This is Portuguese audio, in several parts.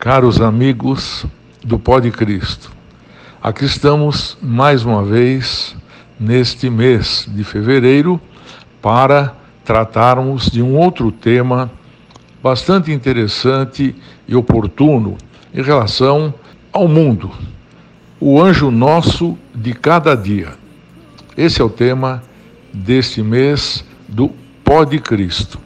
Caros amigos do Pó de Cristo, aqui estamos mais uma vez neste mês de fevereiro para tratarmos de um outro tema bastante interessante e oportuno em relação ao mundo. O anjo nosso de cada dia. Esse é o tema deste mês do Pó de Cristo.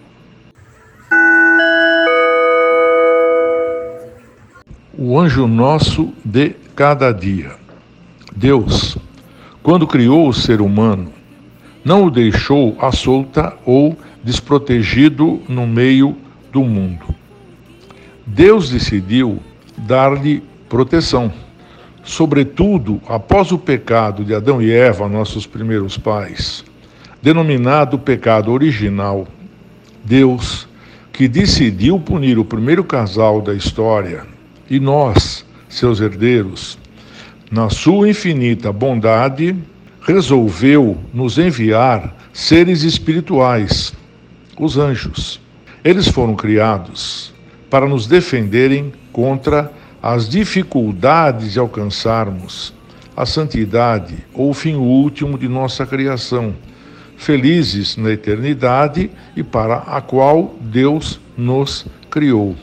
O anjo nosso de cada dia. Deus, quando criou o ser humano, não o deixou à solta ou desprotegido no meio do mundo. Deus decidiu dar-lhe proteção, sobretudo após o pecado de Adão e Eva, nossos primeiros pais, denominado pecado original. Deus, que decidiu punir o primeiro casal da história, e nós, seus herdeiros, na sua infinita bondade, resolveu nos enviar seres espirituais, os anjos. Eles foram criados para nos defenderem contra as dificuldades de alcançarmos a santidade ou o fim último de nossa criação, felizes na eternidade e para a qual Deus nos criou.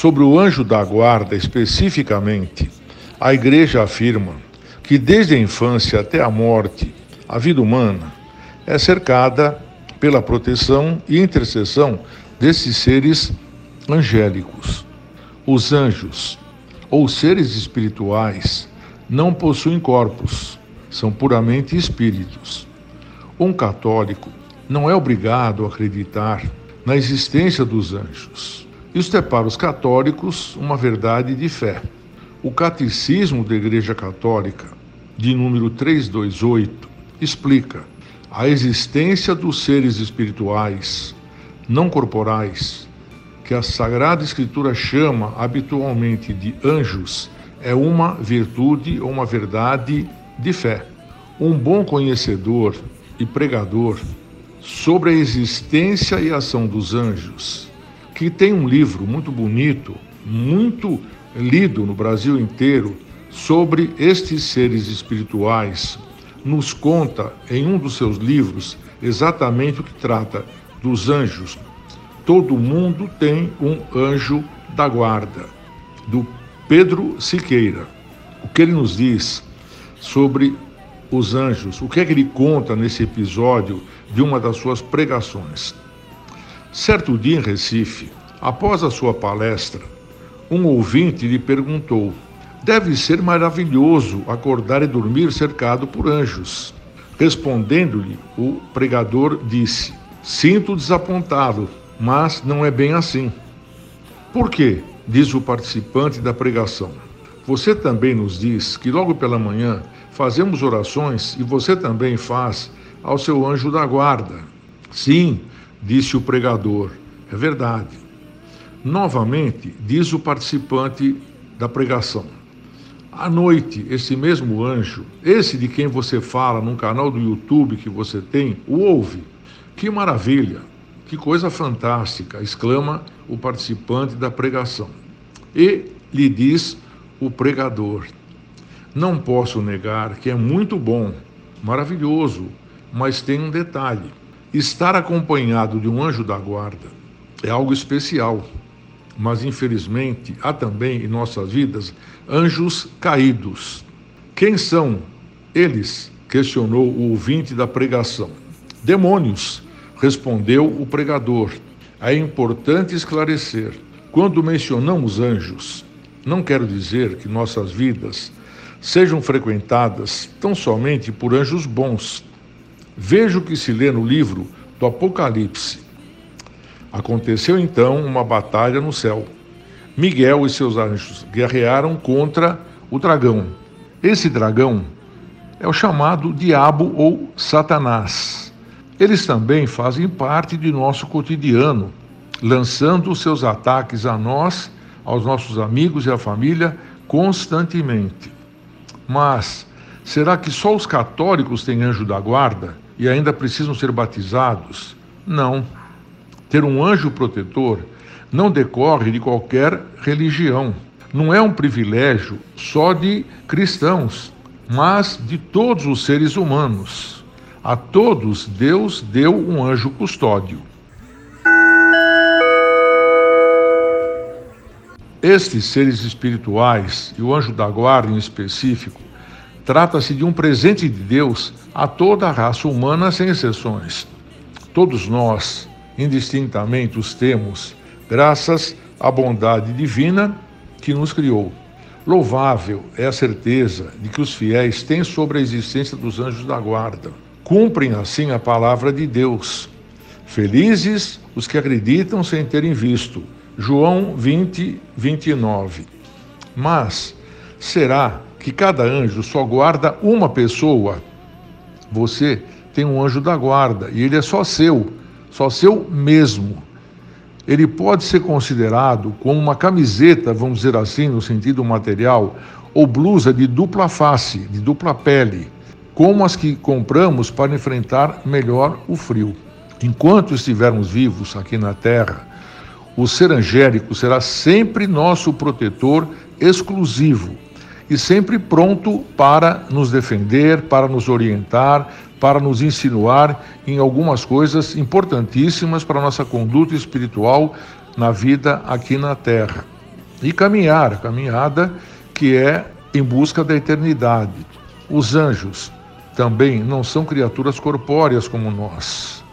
Sobre o anjo da guarda especificamente, a Igreja afirma que desde a infância até a morte, a vida humana é cercada pela proteção e intercessão desses seres angélicos. Os anjos, ou seres espirituais, não possuem corpos, são puramente espíritos. Um católico não é obrigado a acreditar na existência dos anjos. Isto é para os católicos uma verdade de fé. O Catecismo da Igreja Católica, de número 328, explica a existência dos seres espirituais não corporais, que a Sagrada Escritura chama habitualmente de anjos, é uma virtude ou uma verdade de fé. Um bom conhecedor e pregador sobre a existência e ação dos anjos que tem um livro muito bonito, muito lido no Brasil inteiro, sobre estes seres espirituais. Nos conta em um dos seus livros exatamente o que trata dos anjos. Todo mundo tem um anjo da guarda, do Pedro Siqueira. O que ele nos diz sobre os anjos? O que é que ele conta nesse episódio de uma das suas pregações? Certo dia em Recife, após a sua palestra, um ouvinte lhe perguntou: Deve ser maravilhoso acordar e dormir cercado por anjos. Respondendo-lhe, o pregador disse: Sinto desapontado, mas não é bem assim. Por quê? diz o participante da pregação. Você também nos diz que logo pela manhã fazemos orações e você também faz ao seu anjo da guarda. Sim, disse o pregador. É verdade. Novamente, diz o participante da pregação. À noite, esse mesmo anjo, esse de quem você fala num canal do YouTube que você tem, o ouve. Que maravilha, que coisa fantástica, exclama o participante da pregação. E lhe diz o pregador: Não posso negar que é muito bom, maravilhoso, mas tem um detalhe. Estar acompanhado de um anjo da guarda é algo especial, mas infelizmente há também em nossas vidas anjos caídos. Quem são eles? questionou o ouvinte da pregação. Demônios, respondeu o pregador. É importante esclarecer: quando mencionamos anjos, não quero dizer que nossas vidas sejam frequentadas tão somente por anjos bons Veja o que se lê no livro do Apocalipse. Aconteceu então uma batalha no céu. Miguel e seus anjos guerrearam contra o dragão. Esse dragão é o chamado diabo ou Satanás. Eles também fazem parte de nosso cotidiano, lançando seus ataques a nós, aos nossos amigos e à família constantemente. Mas será que só os católicos têm anjo da guarda? e ainda precisam ser batizados? Não. ter um anjo protetor não decorre de qualquer religião. Não é um privilégio só de cristãos, mas de todos os seres humanos. A todos Deus deu um anjo custódio. Estes seres espirituais, e o anjo da guarda em específico, trata-se de um presente de Deus a toda a raça humana, sem exceções. Todos nós, indistintamente, os temos, graças à bondade divina que nos criou. Louvável é a certeza de que os fiéis têm sobre a existência dos anjos da guarda. Cumprem assim a palavra de Deus. Felizes os que acreditam sem terem visto. João 20, 29. Mas será que cada anjo só guarda uma pessoa? Você tem um anjo da guarda e ele é só seu, só seu mesmo. Ele pode ser considerado como uma camiseta, vamos dizer assim, no sentido material, ou blusa de dupla face, de dupla pele, como as que compramos para enfrentar melhor o frio. Enquanto estivermos vivos aqui na Terra, o ser angélico será sempre nosso protetor exclusivo e sempre pronto para nos defender, para nos orientar, para nos insinuar em algumas coisas importantíssimas para a nossa conduta espiritual na vida aqui na Terra. E caminhar, a caminhada que é em busca da eternidade. Os anjos também não são criaturas corpóreas como nós.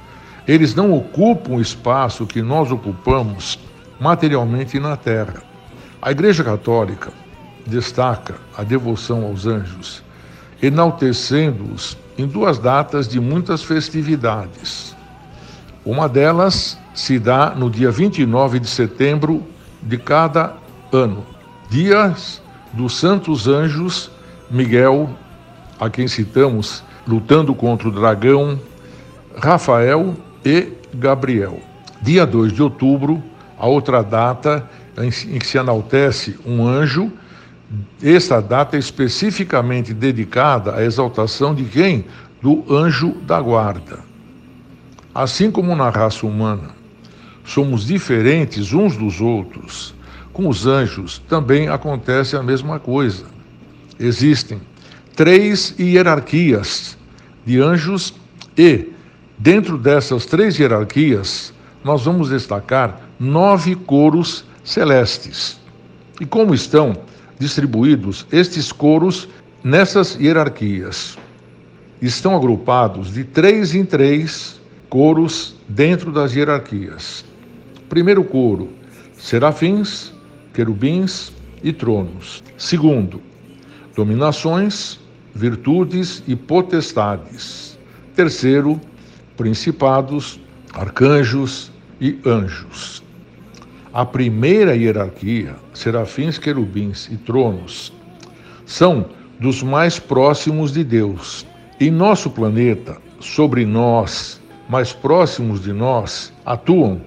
Eles não ocupam o espaço que nós ocupamos materialmente na Terra. A Igreja Católica destaca a devoção aos anjos, enaltecendo-os em duas datas de muitas festividades. Uma delas se dá no dia 29 de setembro de cada ano, dias dos santos anjos Miguel, a quem citamos lutando contra o dragão, Rafael e Gabriel. Dia 2 de outubro, a outra data em que se enaltece um anjo esta data é especificamente dedicada à exaltação de quem? Do anjo da guarda. Assim como na raça humana somos diferentes uns dos outros, com os anjos também acontece a mesma coisa. Existem três hierarquias de anjos e, dentro dessas três hierarquias, nós vamos destacar nove coros celestes. E como estão distribuídos estes coros nessas hierarquias. Estão agrupados de três em três coros dentro das hierarquias. Primeiro coro: serafins, querubins e tronos. Segundo, dominações, virtudes e potestades. Terceiro, principados, arcanjos e anjos. A primeira hierarquia, serafins, querubins e tronos, são dos mais próximos de Deus. Em nosso planeta, sobre nós, mais próximos de nós, atuam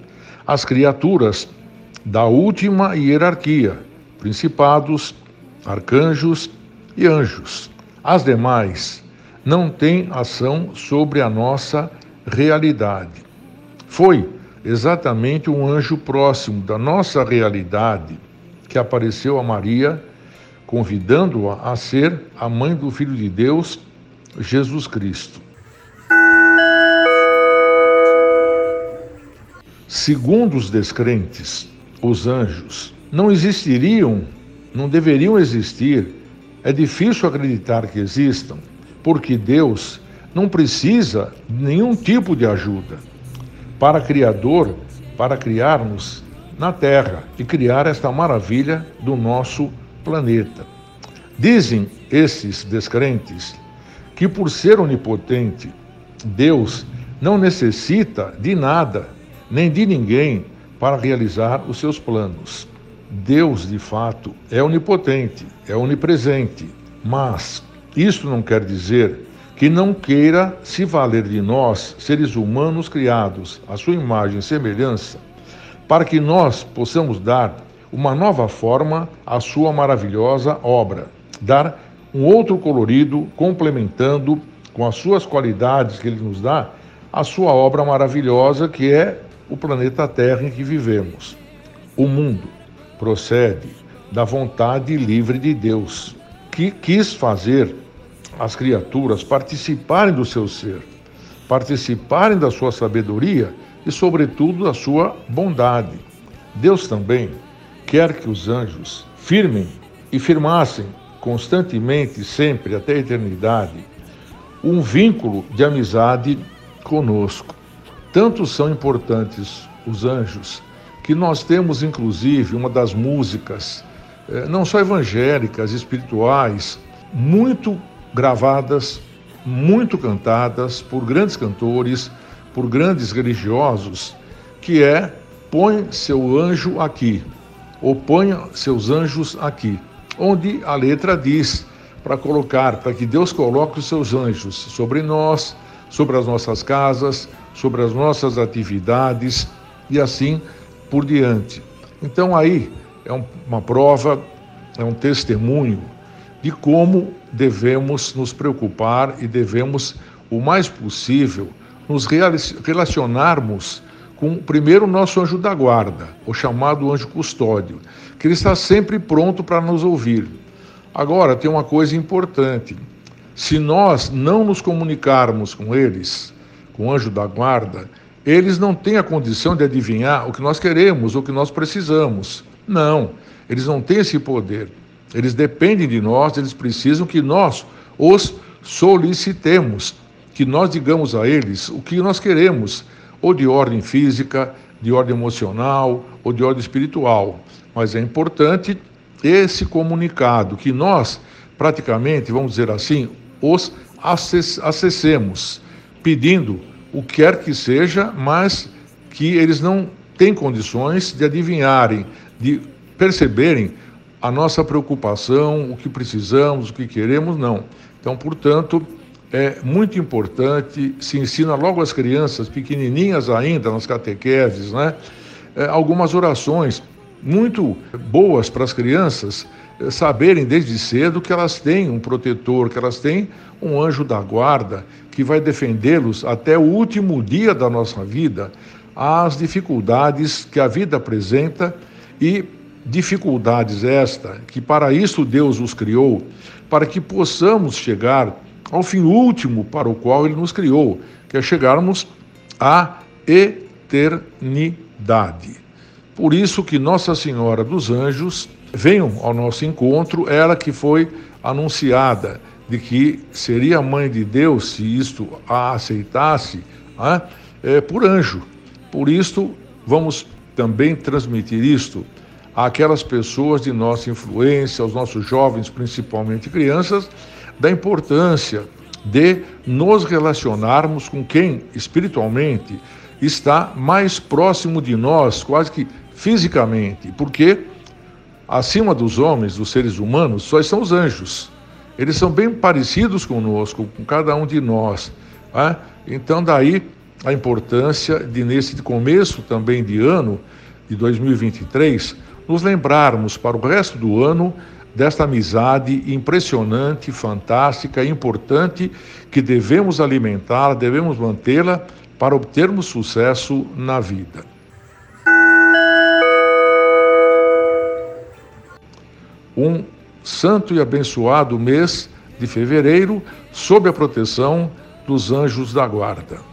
as criaturas da última hierarquia, principados, arcanjos e anjos. As demais não têm ação sobre a nossa realidade. Foi exatamente um anjo próximo da nossa realidade que apareceu a Maria, convidando-a a ser a mãe do Filho de Deus, Jesus Cristo. Segundo os descrentes, os anjos não existiriam, não deveriam existir. É difícil acreditar que existam, porque Deus não precisa de nenhum tipo de ajuda para Criador, para criarmos na Terra e criar esta maravilha do nosso planeta. Dizem esses descrentes que, por ser onipotente, Deus não necessita de nada, nem de ninguém, para realizar os seus planos. Deus, de fato, é onipotente, é onipresente, mas isso não quer dizer que não queira se valer de nós, seres humanos criados à sua imagem e semelhança, para que nós possamos dar uma nova forma à sua maravilhosa obra, dar um outro colorido, complementando com as suas qualidades que ele nos dá, a sua obra maravilhosa, que é o planeta Terra em que vivemos. O mundo procede da vontade livre de Deus, que quis fazer as criaturas participarem do seu ser, participarem da sua sabedoria e, sobretudo, da sua bondade. Deus também quer que os anjos firmem e firmassem constantemente, sempre, até a eternidade, um vínculo de amizade conosco. Tanto são importantes os anjos que nós temos, inclusive, uma das músicas, eh, não só evangélicas, espirituais, muito gravadas, muito cantadas por grandes cantores, por grandes religiosos, que é Põe seu anjo aqui, ou ponha seus anjos aqui, onde a letra diz para colocar, para que Deus coloque os seus anjos sobre nós, sobre as nossas casas, sobre as nossas atividades e assim por diante. Então aí é uma prova, é um testemunho de como devemos nos preocupar e devemos, o mais possível, nos relacionarmos com, primeiro, o nosso anjo da guarda, o chamado anjo custódio, que ele está sempre pronto para nos ouvir. Agora, tem uma coisa importante: se nós não nos comunicarmos com eles, com o anjo da guarda, eles não têm a condição de adivinhar o que nós queremos, o que nós precisamos. Não, eles não têm esse poder. Eles dependem de nós, eles precisam que nós os solicitemos, que nós digamos a eles o que nós queremos, ou de ordem física, de ordem emocional ou de ordem espiritual. Mas é importante esse comunicado, que nós, praticamente, vamos dizer assim, os acessemos, pedindo o que quer que seja, mas que eles não têm condições de adivinharem, de perceberem a nossa preocupação, o que precisamos, o que queremos, não. Então, portanto, é muito importante, se ensina logo às crianças, pequenininhas ainda, nas catequeses, né? É, algumas orações muito boas para as crianças é, saberem desde cedo que elas têm um protetor, que elas têm um anjo da guarda que vai defendê-los até o último dia da nossa vida, às dificuldades que a vida apresenta e dificuldades esta, que para isso Deus os criou, para que possamos chegar ao fim último para o qual ele nos criou, que é chegarmos à eternidade. Por isso que Nossa Senhora dos Anjos venham ao nosso encontro, ela que foi anunciada de que seria mãe de Deus se isto a aceitasse, né, é, por anjo. Por isto, vamos também transmitir isto àquelas pessoas de nossa influência, aos nossos jovens, principalmente crianças, da importância de nos relacionarmos com quem espiritualmente está mais próximo de nós, quase que fisicamente, porque acima dos homens, dos seres humanos, só estão os anjos. Eles são bem parecidos conosco, com cada um de nós. Né? Então, daí a importância de, nesse começo também de ano, de 2023, nos lembrarmos para o resto do ano desta amizade impressionante, fantástica, importante, que devemos alimentar, devemos mantê-la para obtermos sucesso na vida. Um santo e abençoado mês de fevereiro, sob a proteção dos anjos da guarda.